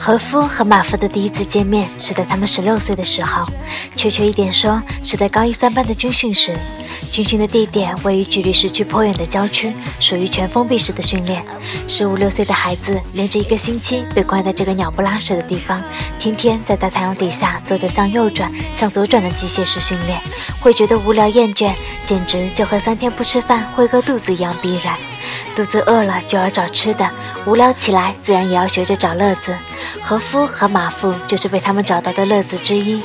和夫和马夫的第一次见面是在他们十六岁的时候，确切一点说是在高一三班的军训时。军训的地点位于距离市区颇远的郊区，属于全封闭式的训练。十五六岁的孩子连着一个星期被关在这个鸟不拉屎的地方，天天在大太阳底下做着向右转、向左转的机械式训练，会觉得无聊厌倦，简直就和三天不吃饭会饿肚子一样必然。肚子饿了就要找吃的，无聊起来自然也要学着找乐子。和夫和马夫就是被他们找到的乐子之一。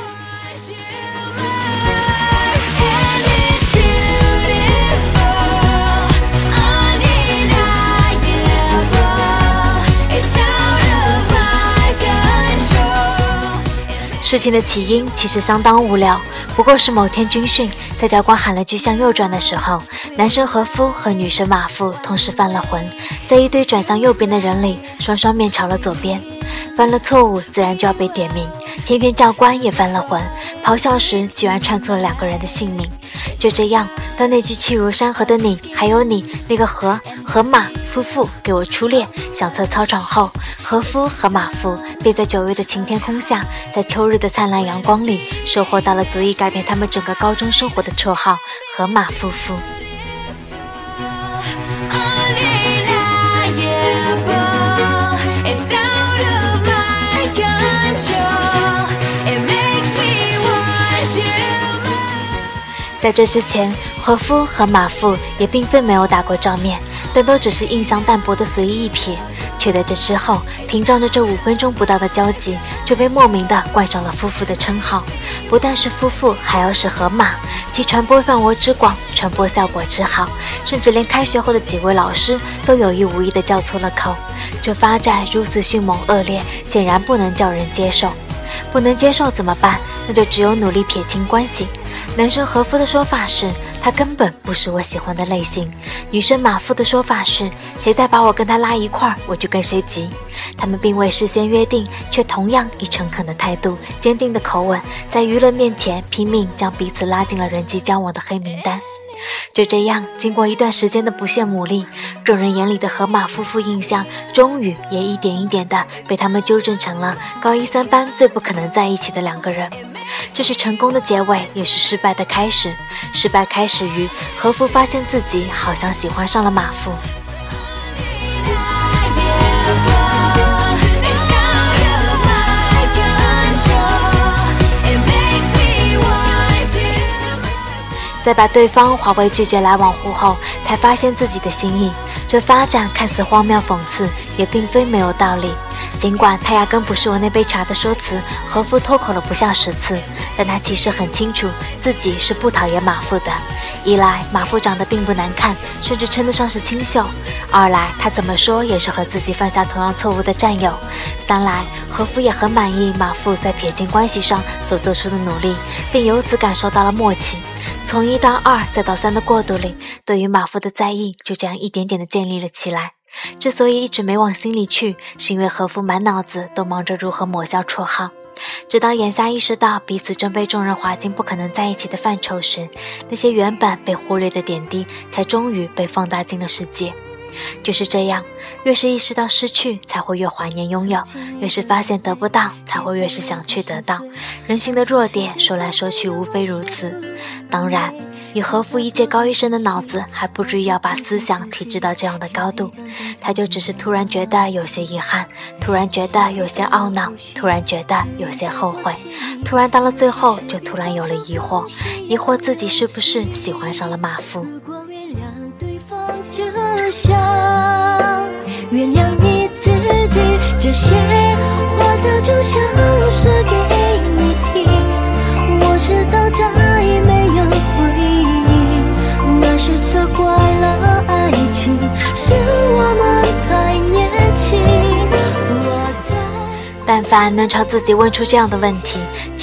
事情的起因其实相当无聊，不过是某天军训，在教官喊了句向右转的时候，男生和夫和女生马夫同时犯了浑，在一堆转向右边的人里，双双面朝了左边。犯了错误，自然就要被点名。偏偏教官也犯了浑，咆哮时居然串错了两个人的姓名。就这样，当那句气如山河的你，还有你那个河河马夫妇给我初恋响彻操场后，和夫和马夫便在九月的晴天空下，在秋日的灿烂阳光里，收获到了足以改变他们整个高中生活的绰号——河马夫妇。在这之前，和夫和马夫也并非没有打过照面，但都只是印象淡薄的随意一瞥。却在这之后，屏障着这五分钟不到的交集，就被莫名的冠上了夫妇的称号。不但是夫妇，还要是河马，其传播范围之广，传播效果之好，甚至连开学后的几位老师都有意无意的叫错了口。这发展如此迅猛恶劣，显然不能叫人接受。不能接受怎么办？那就只有努力撇清关系。男生和夫的说法是，他根本不是我喜欢的类型；女生马夫的说法是，谁再把我跟他拉一块儿，我就跟谁急。他们并未事先约定，却同样以诚恳的态度、坚定的口吻，在舆论面前拼命将彼此拉进了人际交往的黑名单。就这样，经过一段时间的不懈努力，众人眼里的河马夫妇印象，终于也一点一点的被他们纠正成了高一三班最不可能在一起的两个人。这是成功的结尾，也是失败的开始。失败开始于和夫发现自己好像喜欢上了马夫。在把对方划为拒绝来往户后，才发现自己的心意。这发展看似荒谬讽刺，也并非没有道理。尽管他压根不是我那杯茶的说辞，和夫脱口了不下十次，但他其实很清楚自己是不讨厌马夫的。一来马夫长得并不难看，甚至称得上是清秀；二来他怎么说也是和自己犯下同样错误的战友；三来和夫也很满意马夫在撇清关系上所做出的努力，并由此感受到了默契。从一到二，再到三的过渡里，对于马夫的在意就这样一点点的建立了起来。之所以一直没往心里去，是因为和夫满脑子都忙着如何抹消绰号。直到眼下意识到彼此正被众人划进不可能在一起的范畴时，那些原本被忽略的点滴，才终于被放大进了世界。就是这样，越是意识到失去，才会越怀念拥有；越是发现得不到，才会越是想去得到。人性的弱点，说来说去无非如此。当然，以和夫一届高一生的脑子，还不至于要把思想提至到这样的高度。他就只是突然觉得有些遗憾，突然觉得有些懊恼，突然觉得有些后悔，突然到了最后，就突然有了疑惑：疑惑自己是不是喜欢上了马夫。就想原谅你自己，这些话早就想说给你听。我知道再没有回应，那是错怪了爱情，是我们太年轻。但凡能朝自己问出这样的问题。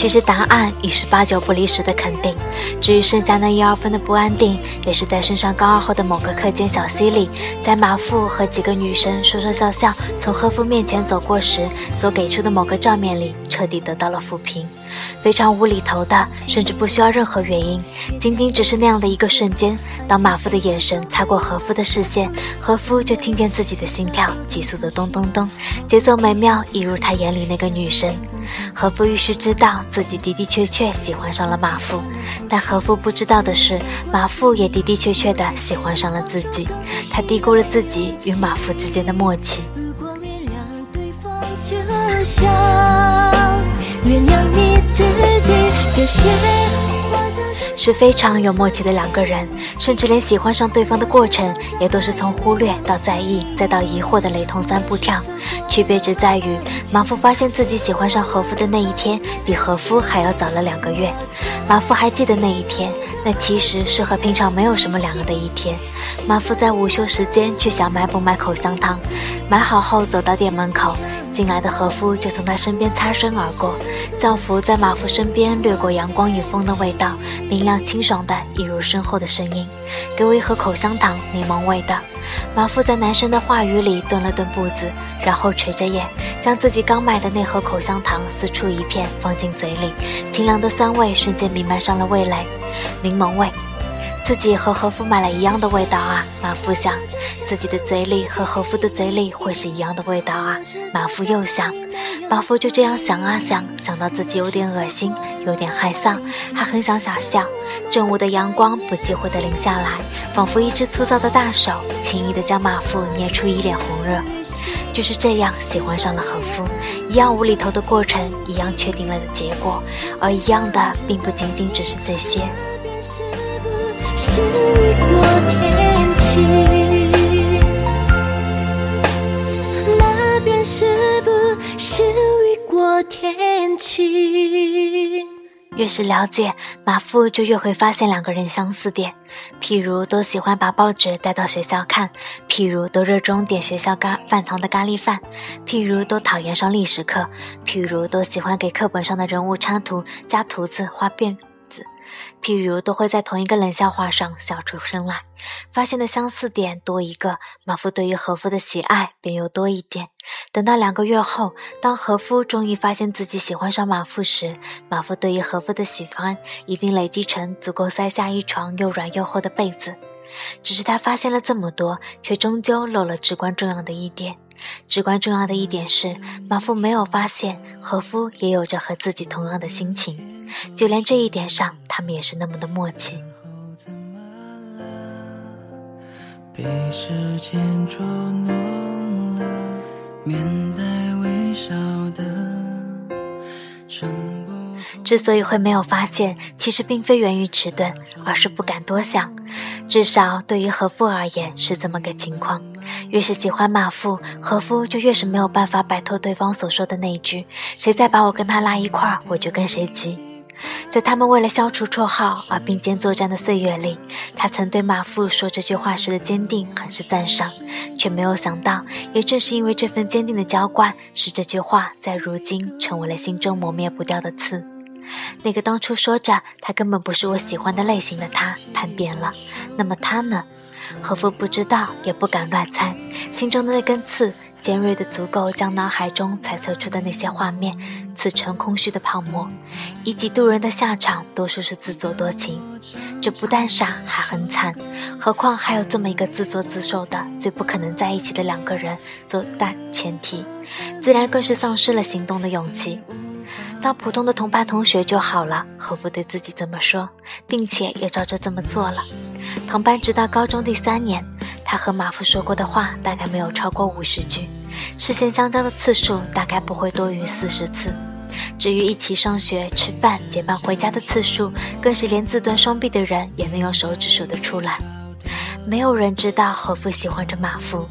其实答案已是八九不离十的肯定。至于剩下那一二分的不安定，也是在升上高二后的某个课间小溪里，在马父和几个女生说说笑笑从和夫面前走过时，所给出的某个照面里，彻底得到了抚平。非常无厘头的，甚至不需要任何原因，仅仅只是那样的一个瞬间，当马夫的眼神擦过和夫的视线，和夫就听见自己的心跳急速的咚咚咚，节奏美妙，一如他眼里那个女神。和夫于是知道自己的的确确喜欢上了马夫，但和夫不知道的是，马夫也的的确确的喜欢上了自己。他低估了自己与马夫之间的默契。原谅你自己，这些是非常有默契的两个人，甚至连喜欢上对方的过程，也都是从忽略到在意，再到疑惑的雷同三步跳。区别只在于，马夫发现自己喜欢上和夫的那一天，比和夫还要早了两个月。马夫还记得那一天，那其实是和平常没有什么两样的一天。马夫在午休时间去小卖部买口香糖，买好后走到店门口。进来的和夫就从他身边擦身而过，校服在马夫身边掠过阳光与风的味道，明亮清爽的，一如身后的声音。给我一盒口香糖，柠檬味的。马夫在男生的话语里顿了顿步子，然后垂着眼，将自己刚买的那盒口香糖撕出一片放进嘴里，清凉的酸味瞬间弥漫上了味蕾，柠檬味。自己和和夫买了一样的味道啊，马夫想，自己的嘴里和和夫的嘴里会是一样的味道啊，马夫又想，马夫就这样想啊想，想到自己有点恶心，有点害臊，还很想傻笑。正午的阳光不忌讳地淋下来，仿佛一只粗糙的大手，轻易地将马夫捏出一脸红热。就是这样喜欢上了和夫，一样无厘头的过程，一样确定了的结果，而一样的并不仅仅只是这些。雨过天晴，那边是不是雨过天晴越是了解马夫，就越会发现两个人相似点，譬如都喜欢把报纸带到学校看，譬如都热衷点学校咖饭堂的咖喱饭，譬如都讨厌上历史课，譬如都喜欢给课本上的人物插图加图字画变。譬如都会在同一个冷笑话上笑出声来，发现的相似点多一个，马夫对于和夫的喜爱便又多一点。等到两个月后，当和夫终于发现自己喜欢上马夫时，马夫对于和夫的喜欢已经累积成足够塞下一床又软又厚的被子。只是他发现了这么多，却终究漏了至关重要的一点。至关重要的一点是，马夫没有发现和夫也有着和自己同样的心情，就连这一点上，他们也是那么的默契。被时间捉弄了，面带微笑的之所以会没有发现，其实并非源于迟钝，而是不敢多想。至少对于和夫而言是这么个情况。越是喜欢马夫，和夫就越是没有办法摆脱对方所说的那一句：“谁再把我跟他拉一块儿，我就跟谁急。”在他们为了消除绰号而并肩作战的岁月里，他曾对马夫说这句话时的坚定很是赞赏，却没有想到，也正是因为这份坚定的浇灌，使这句话在如今成为了心中磨灭不掉的刺。那个当初说着他根本不是我喜欢的类型的他，叛变了。那么他呢？和夫不知道，也不敢乱猜。心中的那根刺，尖锐的足够将脑海中猜测出的那些画面刺成空虚的泡沫。以己度人的下场，多数是自作多情。这不但傻，还很惨。何况还有这么一个自作自受的、最不可能在一起的两个人做大前提，自然更是丧失了行动的勇气。当普通的同班同学就好了，和夫对自己这么说，并且也照着这么做了。同班直到高中第三年，他和马夫说过的话大概没有超过五十句，视线相交的次数大概不会多于四十次。至于一起上学、吃饭、结伴回家的次数，更是连自断双臂的人也能用手指数得出来。没有人知道和夫喜欢着马夫。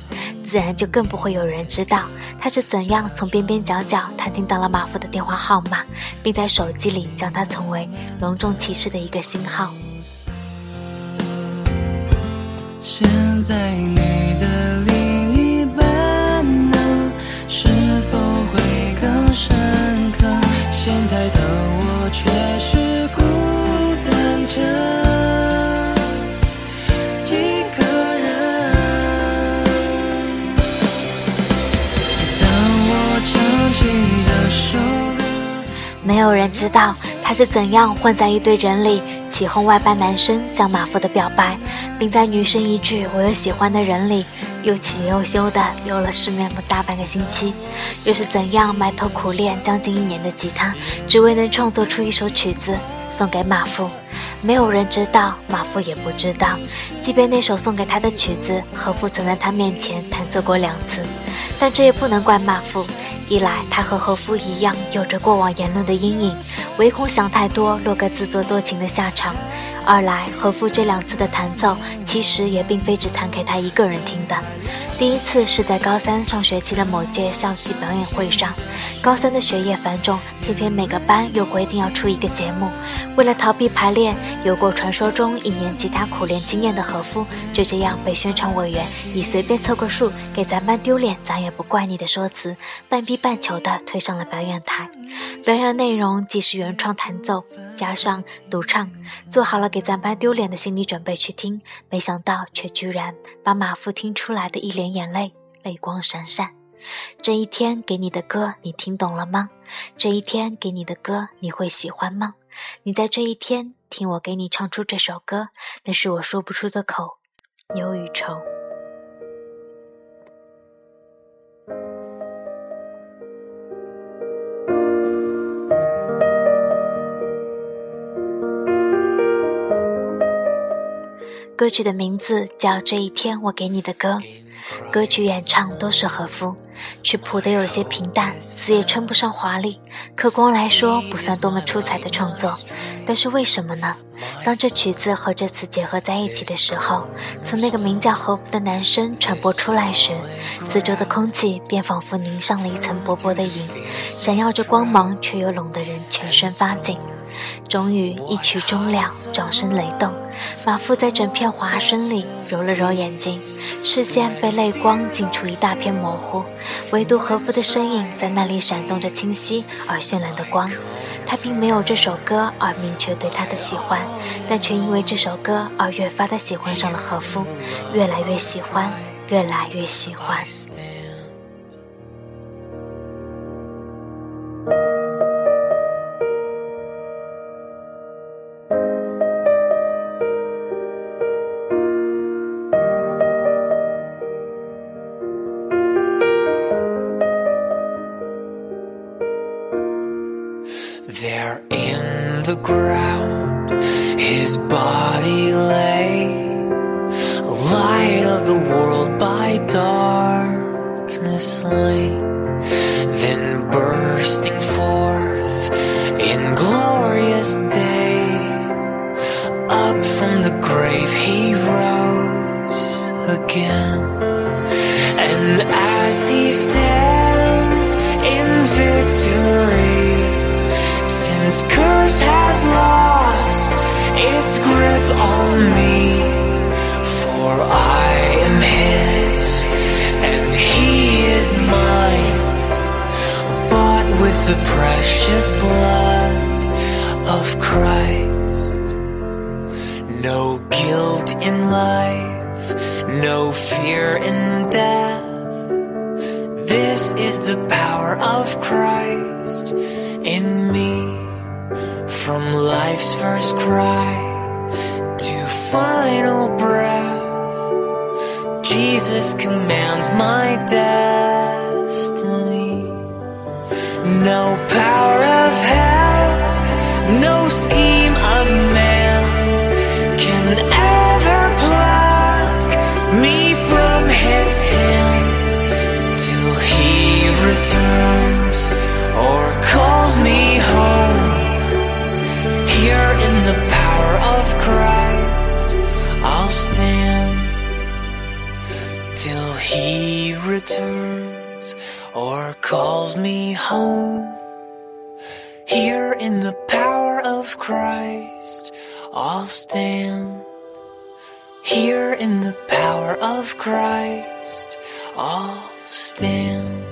自然就更不会有人知道他是怎样从边边角角探听到了马夫的电话号码，并在手机里将它存为隆重其事的一个星号。现在你的另一半呢？是否会更深刻？现在的。我却是孤单着一个人。当我唱起这首歌，没有人知道他是怎样混在一堆人里，起哄外班男生向马夫的表白，并在女生一句“我有喜欢的人”里。又起又休的留了失眠大半个星期，又是怎样埋头苦练将近一年的吉他，只为能创作出一首曲子送给马夫。没有人知道，马夫也不知道。即便那首送给他的曲子，何夫曾在他面前弹奏过两次，但这也不能怪马夫。一来，他和和夫一样有着过往言论的阴影，唯恐想太多落个自作多情的下场。二来，和夫这两次的弹奏，其实也并非只弹给他一个人听的。第一次是在高三上学期的某届校际表演会上，高三的学业繁重，偏偏每个班又规定要出一个节目。为了逃避排练，有过传说中一年吉他苦练经验的何夫，就这样被宣传委员以随便凑个数给咱班丢脸，咱也不怪你的说辞，半逼半求的推上了表演台。表演内容既是原创弹奏。加上独唱，做好了给咱班丢脸的心理准备去听，没想到却居然把马夫听出来的一脸眼泪，泪光闪闪。这一天给你的歌，你听懂了吗？这一天给你的歌，你会喜欢吗？你在这一天听我给你唱出这首歌，那是我说不出的口，忧与愁。歌曲的名字叫《这一天我给你的歌》，歌曲演唱都是和夫，曲谱的有些平淡，词也称不上华丽，客观来说不算多么出彩的创作。但是为什么呢？当这曲子和这词结合在一起的时候，从那个名叫和夫的男声传播出来时，四周的空气便仿佛凝上了一层薄薄的银，闪耀着光芒，却又拢得人全身发紧。终于一曲终了，掌声雷动。马夫在整片华声里揉了揉眼睛，视线被泪光浸出一大片模糊，唯独和夫的身影在那里闪动着清晰而绚烂的光。他并没有这首歌而明确对他的喜欢，但却因为这首歌而越发的喜欢上了和夫，越来越喜欢，越来越喜欢。he stands in victory. Since curse has lost its grip on me, for I am his and he is mine, bought with the precious blood of Christ. No guilt in life, no fear in is the power of Christ in me. From life's first cry to final breath, Jesus commands my destiny. No power of hell, no scheme of man can ever pluck me from his hand returns or calls me home. Here in the power of Christ, I'll stand till he returns or calls me home. Here in the power of Christ, I'll stand. Here in the power of Christ, I'll stand.